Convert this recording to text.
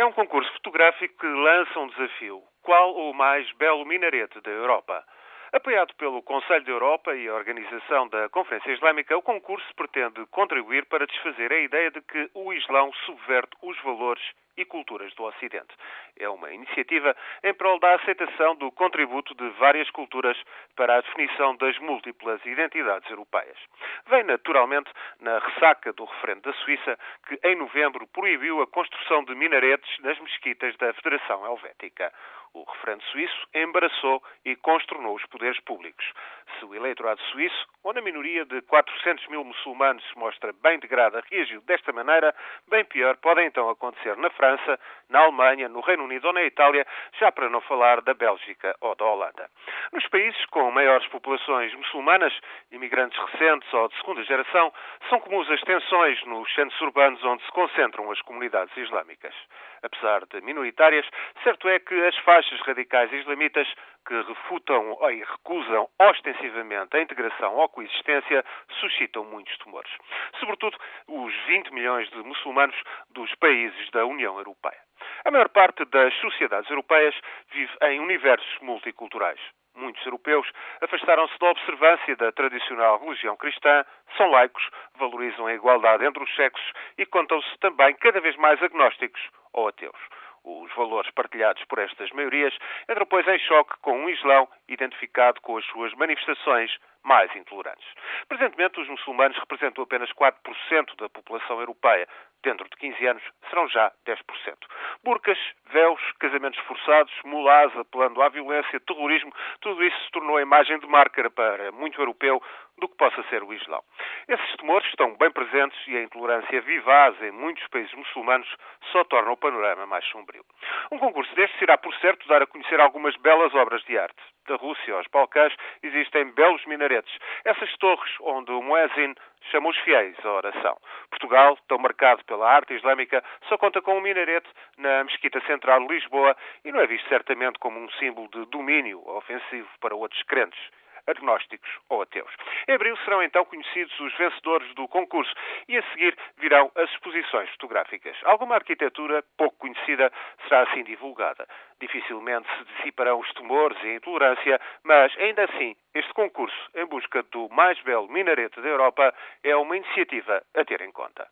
É um concurso fotográfico que lança um desafio. Qual o mais belo minarete da Europa? Apoiado pelo Conselho da Europa e a organização da Conferência Islâmica, o concurso pretende contribuir para desfazer a ideia de que o Islão subverte os valores e culturas do Ocidente. É uma iniciativa em prol da aceitação do contributo de várias culturas para a definição das múltiplas identidades europeias. Vem naturalmente na ressaca do referendo da Suíça, que em novembro proibiu a construção de minaretes nas mesquitas da Federação Helvética. O referendo suíço embaraçou e consternou os poderes públicos. O eleitorado suíço, onde a minoria de 400 mil muçulmanos se mostra bem degrada, reagiu desta maneira, bem pior pode então acontecer na França, na Alemanha, no Reino Unido ou na Itália, já para não falar da Bélgica ou da Holanda. Nos países com maiores populações muçulmanas, imigrantes recentes ou de segunda geração, são comuns as tensões nos centros urbanos onde se concentram as comunidades islâmicas. Apesar de minoritárias, certo é que as faixas radicais islamitas que refutam e recusam ostensivamente a integração ou coexistência suscitam muitos tumores. Sobretudo os 20 milhões de muçulmanos dos países da União Europeia. A maior parte das sociedades europeias vive em universos multiculturais. Muitos europeus afastaram-se da observância da tradicional religião cristã, são laicos, valorizam a igualdade entre os sexos e contam-se também cada vez mais agnósticos ou ateus. Os valores partilhados por estas maiorias entram, pois, em choque com um Islão identificado com as suas manifestações mais intolerantes. Presentemente, os muçulmanos representam apenas 4% da população europeia. Dentro de 15 anos, serão já 10%. Burcas, véus, casamentos forçados, mulás apelando à violência, terrorismo, tudo isso se tornou a imagem de marca para muito europeu do que possa ser o Islão. Esses temores estão bem presentes e a intolerância vivaz em muitos países muçulmanos só torna o panorama mais sombrio. Um concurso destes irá, por certo, dar a conhecer algumas belas obras de arte. Da Rússia aos Balcãs existem belos minaretes, essas torres onde o Muezzin chama os fiéis à oração. Portugal, tão marcado pela arte islâmica, só conta com um minarete na Mesquita Central de Lisboa e não é visto certamente como um símbolo de domínio ofensivo para outros crentes agnósticos ou ateus. Em abril serão então conhecidos os vencedores do concurso e a seguir virão as exposições fotográficas. Alguma arquitetura pouco conhecida será assim divulgada. Dificilmente se dissiparão os temores e a intolerância, mas ainda assim, este concurso em busca do mais belo minarete da Europa é uma iniciativa a ter em conta.